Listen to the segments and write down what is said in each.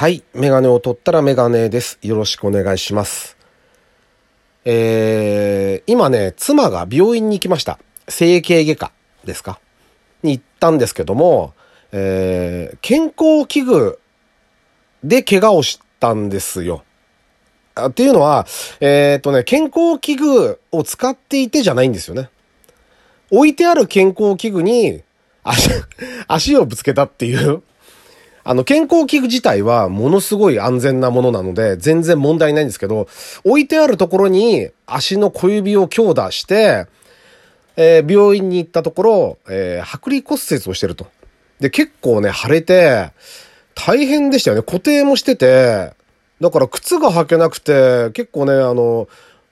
はい。メガネを取ったらメガネです。よろしくお願いします。えー、今ね、妻が病院に行きました。整形外科ですか？に行ったんですけども、えー、健康器具で怪我をしたんですよ。あっていうのは、えっ、とね、健康器具を使っていてじゃないんですよね。置いてある健康器具に足、足をぶつけたっていう。あの、健康器具自体はものすごい安全なものなので、全然問題ないんですけど、置いてあるところに足の小指を強打して、えー病院に行ったところ、えー剥離骨折をしてると。で、結構ね、腫れて、大変でしたよね。固定もしてて、だから靴が履けなくて、結構ね、あの、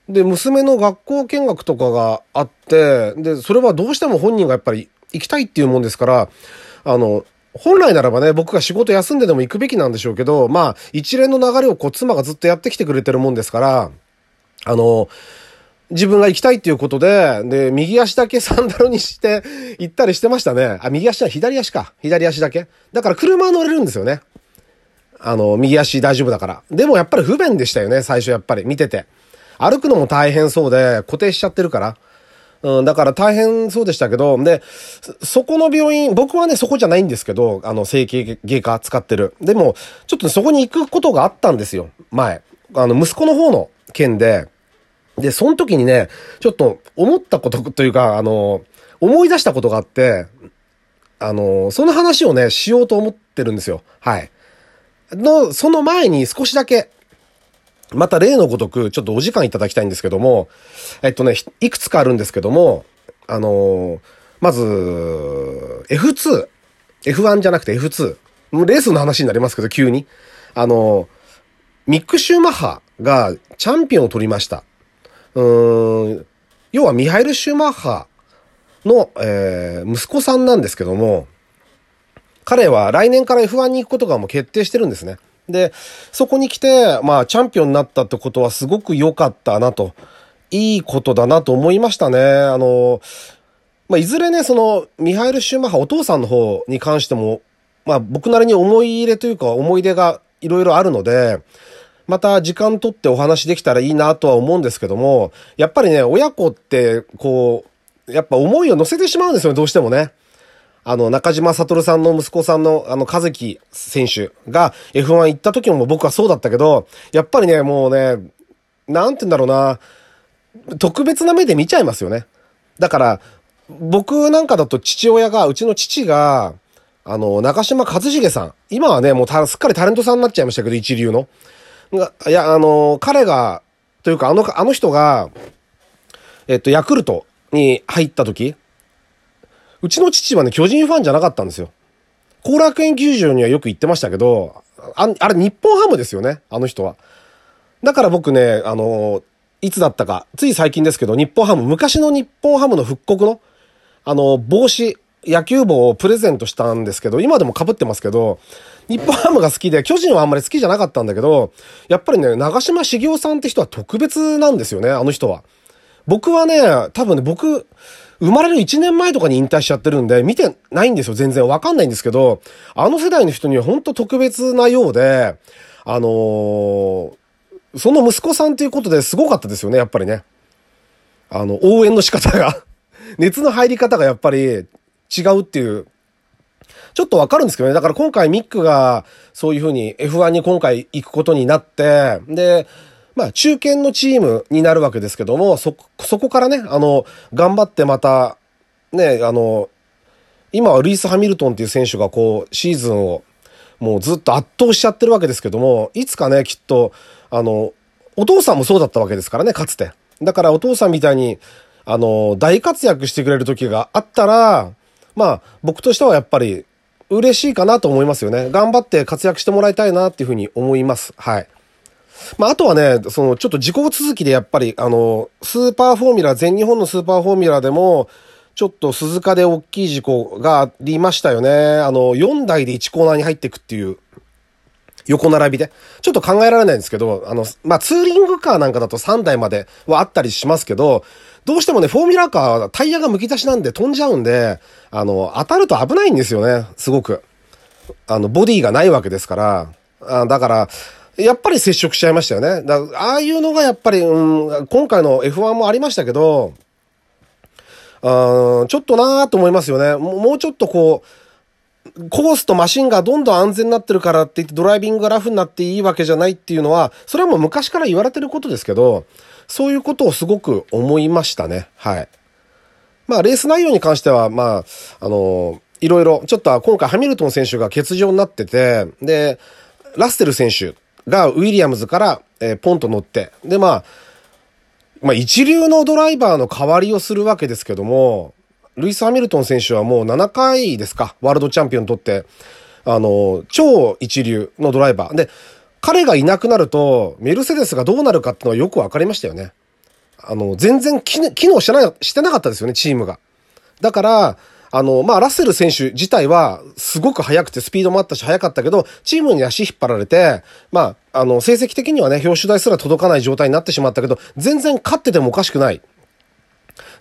で、娘の学校見学とかがあって、で、それはどうしても本人がやっぱり行きたいっていうもんですから、あの、本来ならばね、僕が仕事休んででも行くべきなんでしょうけど、まあ、一連の流れをこう、妻がずっとやってきてくれてるもんですから、あの、自分が行きたいっていうことで、で、右足だけサンダルにして行ったりしてましたね。あ、右足は左足か。左足だけ。だから車乗れるんですよね。あの、右足大丈夫だから。でもやっぱり不便でしたよね、最初やっぱり見てて。歩くのも大変そうで、固定しちゃってるから。うん、だから大変そうでしたけど、で、そこの病院、僕はね、そこじゃないんですけど、あの、整形外科使ってる。でも、ちょっとそこに行くことがあったんですよ、前。あの、息子の方の件で。で、その時にね、ちょっと思ったことというか、あの、思い出したことがあって、あの、その話をね、しようと思ってるんですよ。はい。の、その前に少しだけ、また例のごとく、ちょっとお時間いただきたいんですけども、えっとね、いくつかあるんですけども、あのまず、F2。F1 じゃなくて F2。もうレースの話になりますけど、急に。あのミック・シューマッハがチャンピオンを取りました。うーん、要はミハイル・シューマッハの、えー息子さんなんですけども、彼は来年から F1 に行くことがもう決定してるんですね。で、そこに来て、まあ、チャンピオンになったってことはすごく良かったなと。いいことだなと思いましたね。あの、まあ、いずれね、その、ミハイル・シューマッハ、お父さんの方に関しても、まあ、僕なりに思い入れというか、思い出がいろいろあるので、また時間取ってお話できたらいいなとは思うんですけども、やっぱりね、親子って、こう、やっぱ思いを乗せてしまうんですよね、どうしてもね。あの、中島悟さんの息子さんの、あの、和樹選手が F1 行った時も僕はそうだったけど、やっぱりね、もうね、なんて言うんだろうな、特別な目で見ちゃいますよね。だから、僕なんかだと父親が、うちの父が、あの、中島和重さん。今はね、もうたすっかりタレントさんになっちゃいましたけど、一流の。いや、あの、彼が、というか、あの、あの人が、えっと、ヤクルトに入った時、うちの父はね、巨人ファンじゃなかったんですよ。後楽園球場にはよく行ってましたけど、ああれ日本ハムですよね、あの人は。だから僕ね、あの、いつだったか、つい最近ですけど、日本ハム、昔の日本ハムの復刻の、あの、帽子、野球帽をプレゼントしたんですけど、今でも被ってますけど、日本ハムが好きで、巨人はあんまり好きじゃなかったんだけど、やっぱりね、長嶋茂雄さんって人は特別なんですよね、あの人は。僕はね、多分ね、僕、生まれる1年前とかに引退しちゃってるんで、見てないんですよ、全然。わかんないんですけど、あの世代の人には本当特別なようで、あのーその息子さんということですごかったですよね、やっぱりね。あの、応援の仕方が、熱の入り方がやっぱり違うっていう、ちょっとわかるんですけどね。だから今回ミックがそういうふうに F1 に今回行くことになって、で、まあ中堅のチームになるわけですけども、そ、そこからね、あの、頑張ってまた、ね、あの、今はルイス・ハミルトンっていう選手がこう、シーズンをもうずっと圧倒しちゃってるわけですけども、いつかね、きっと、あの、お父さんもそうだったわけですからね、かつて。だからお父さんみたいに、あの、大活躍してくれる時があったら、まあ、僕としてはやっぱり、嬉しいかなと思いますよね。頑張って活躍してもらいたいなっていうふうに思います。はい。まあ、あとはね、その、ちょっと事故続きでやっぱり、あの、スーパーフォーミュラ、全日本のスーパーフォーミュラでも、ちょっと鈴鹿で大きい事故がありましたよね。あの、4台で1コーナーに入っていくっていう、横並びで。ちょっと考えられないんですけど、あの、まあ、ツーリングカーなんかだと3台まではあったりしますけど、どうしてもね、フォーミュラカーはタイヤが剥き出しなんで飛んじゃうんで、あの、当たると危ないんですよね、すごく。あの、ボディがないわけですから。あだから、やっぱり接触しちゃいましたよね。だああいうのがやっぱり、うん、今回の F1 もありましたけど、あちょっとなーと思いますよね。もうちょっとこう、コースとマシンがどんどん安全になってるからって言ってドライビングがラフになっていいわけじゃないっていうのは、それはもう昔から言われてることですけど、そういうことをすごく思いましたね。はい。まあ、レース内容に関しては、まあ、あの、いろいろ、ちょっと今回ハミルトン選手が欠場になってて、で、ラッセル選手がウィリアムズから、えー、ポンと乗って、で、まあ、まあ、一流のドライバーの代わりをするわけですけども、ルイス・ハミルトン選手はもう7回ですか、ワールドチャンピオン取って、あの、超一流のドライバー。で、彼がいなくなると、メルセデスがどうなるかっていうのはよくわかりましたよね。あの、全然機能してな、してなかったですよね、チームが。だから、あの、まあ、ラッセル選手自体は、すごく速くてスピードもあったし速かったけど、チームに足引っ張られて、まあ、あの、成績的にはね、表彰台すら届かない状態になってしまったけど、全然勝っててもおかしくない。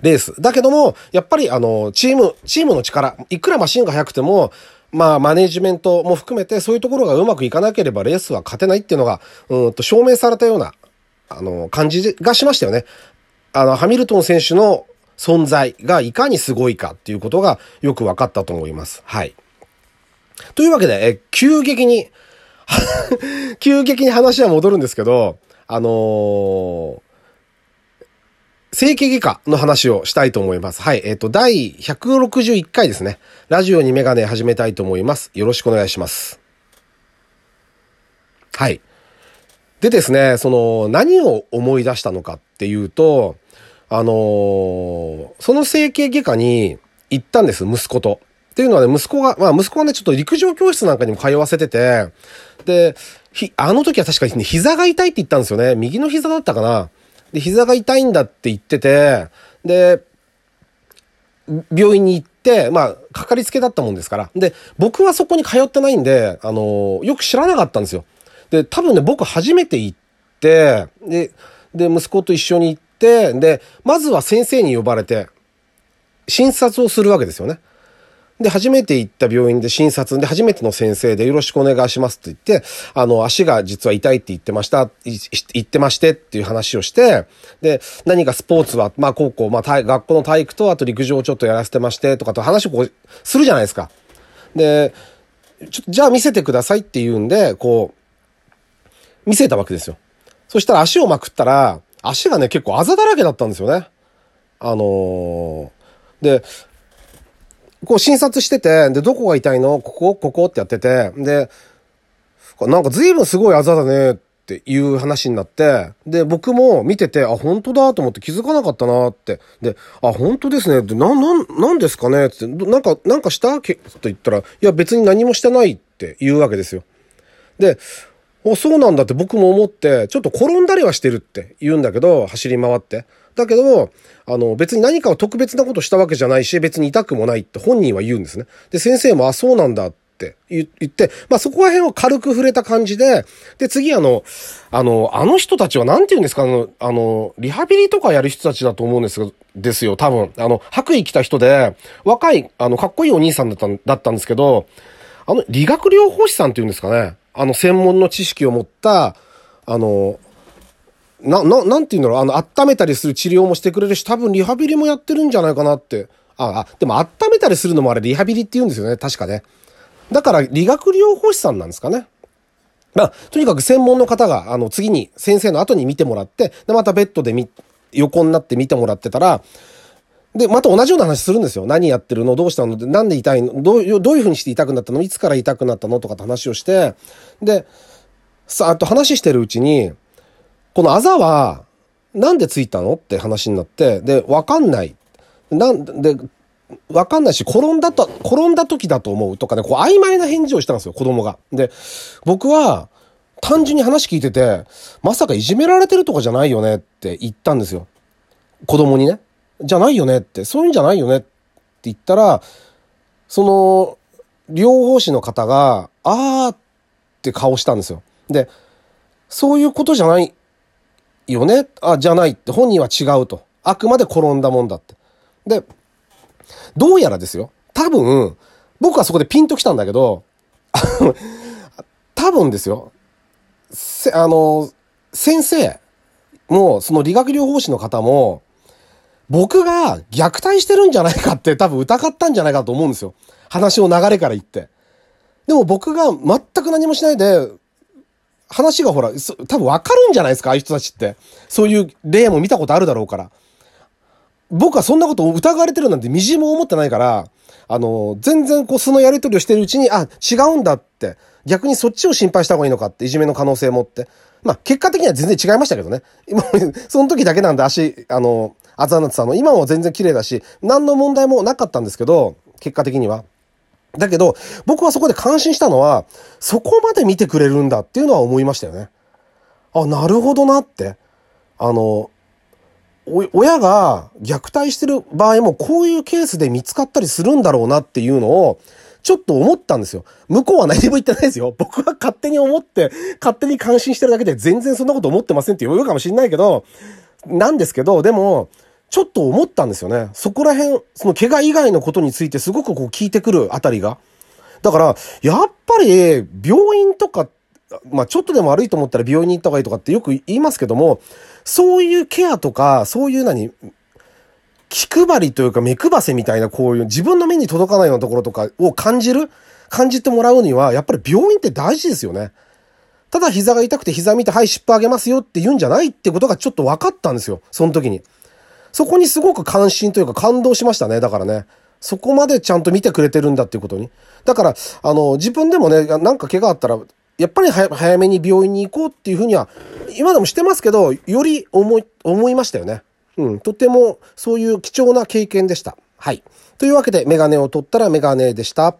レース。だけども、やっぱりあの、チーム、チームの力、いくらマシンが速くても、まあ、マネジメントも含めて、そういうところがうまくいかなければレースは勝てないっていうのが、うんと証明されたような、あの、感じがしましたよね。あの、ハミルトン選手の存在がいかにすごいかっていうことがよく分かったと思います。はい。というわけで、え、急激に 急激に話は戻るんですけど、あのー、整形外科の話をしたいと思います。はい。えっ、ー、と、第161回ですね。ラジオにメガネ始めたいと思います。よろしくお願いします。はい。でですね、その、何を思い出したのかっていうと、あのー、その整形外科に行ったんです、息子と。っていうのはね、息子が、まあ息子はね、ちょっと陸上教室なんかにも通わせてて、で、ひ、あの時は確かにね、膝が痛いって言ったんですよね。右の膝だったかな。で、膝が痛いんだって言ってて、で、病院に行って、まあ、かかりつけだったもんですから。で、僕はそこに通ってないんで、あのー、よく知らなかったんですよ。で、多分ね、僕初めて行って、で、で、息子と一緒に行って、で、まずは先生に呼ばれて、診察をするわけですよね。で、初めて行った病院で診察で初めての先生でよろしくお願いしますって言って、あの、足が実は痛いって言ってました、言ってましてっていう話をして、で、何かスポーツは、まあ、高校、まあ、学校の体育と、あと陸上をちょっとやらせてまして、とかと話をこう、するじゃないですか。で、ちょじゃあ見せてくださいって言うんで、こう、見せたわけですよ。そしたら足をまくったら、足がね、結構あざだらけだったんですよね。あのー、で、こう診察してて、で、どこが痛いの？ここここってやってて、で、なんか随分すごいあざだねっていう話になって、で、僕も見てて、あ、本当だと思って気づかなかったなって。で、あ、本当ですねって、な、な、なんですかね？って、なんか、なんかした？と言ったら、いや別に何もしてないって言うわけですよ。で、お、そうなんだって僕も思って、ちょっと転んだりはしてるって言うんだけど、走り回って。だけど、あの、別に何かを特別なことしたわけじゃないし、別に痛くもないって本人は言うんですね。で、先生も、あ、そうなんだって言って、まあそこら辺を軽く触れた感じで、で、次あの、あの、あの人たちは何て言うんですか、あの、あの、リハビリとかやる人たちだと思うんですがですよ、多分。あの、白衣着た人で、若い、あの、かっこいいお兄さんだっただったんですけど、あの、理学療法士さんって言うんですかね。あの、専門の知識を持った、あの、な、な、なんて言うんだろう、あの、温めたりする治療もしてくれるし、多分リハビリもやってるんじゃないかなって。あ、あ、でも温めたりするのもあれリハビリって言うんですよね、確かね。だから理学療法士さんなんですかね。まあ、とにかく専門の方が、あの、次に、先生の後に見てもらって、で、またベッドでみ、横になって見てもらってたら、で、また同じような話するんですよ。何やってるの？どうしたの？なんで痛いの？どういう、どういうにして痛くなったの？いつから痛くなったの？とかって話をして、で、さあ、と話してるうちに、このあざは、なんでついたの？って話になって、で、わかんない。なんで、わかんないし、転んだと、転んだ時だと思うとかね、こう曖昧な返事をしたんですよ、子供が。で、僕は、単純に話聞いてて、まさかいじめられてるとかじゃないよねって言ったんですよ。子供にね。じゃないよねって、そういうんじゃないよねって言ったら、その、療法士の方が、あーって顔したんですよ。で、そういうことじゃないよね？あ、じゃないって、本人は違うと。あくまで転んだもんだって。で、どうやらですよ。多分、僕はそこでピンときたんだけど、多分ですよ。せ、あの、先生も、その理学療法士の方も、僕が虐待してるんじゃないかって多分疑ったんじゃないかと思うんですよ。話の流れから言って。でも僕が全く何もしないで、話がほら、多分わかるんじゃないですか、ああいう人たちって。そういう例も見たことあるだろうから。僕はそんなことを疑われてるなんてみじも思ってないから、あの、全然こうそのやりとりをしてるうちに、あ、違うんだって。逆にそっちを心配した方がいいのかって、いじめの可能性もって。まあ、結果的には全然違いましたけどね。今、その時だけなんで足、あの、あざなってたの。今も全然綺麗だし、何の問題もなかったんですけど、結果的には。だけど、僕はそこで感心したのは、そこまで見てくれるんだっていうのは思いましたよね。あ、なるほどなって。あの、親が虐待してる場合もこういうケースで見つかったりするんだろうなっていうのを、ちょっと思ったんですよ。向こうは何も言ってないですよ。僕は勝手に思って、勝手に感心してるだけで全然そんなこと思ってませんって言うかもしんないけど、なんですけど、でも、ちょっと思ったんですよね。そこら辺、その怪我以外のことについてすごくこう聞いてくるあたりが。だから、やっぱり、病院とか、まあちょっとでも悪いと思ったら病院に行った方がいいとかってよく言いますけども、そういうケアとか、そういう何、気配りというか目配せみたいなこういう自分の目に届かないようなところとかを感じる感じてもらうには、やっぱり病院って大事ですよね。ただ膝が痛くて膝見て、はい、尻尾あげますよって言うんじゃないってことがちょっと分かったんですよ。その時に。そこにすごく関心というか感動しましたね。だからね。そこまでちゃんと見てくれてるんだっていうことに。だから、あの、自分でもね、なんか怪我あったら、やっぱり早めに病院に行こうっていうふうには、今でもしてますけど、より思い、思いましたよね。うん、とてもそういう貴重な経験でした。はい。というわけで、メガネを取ったらメガネでした。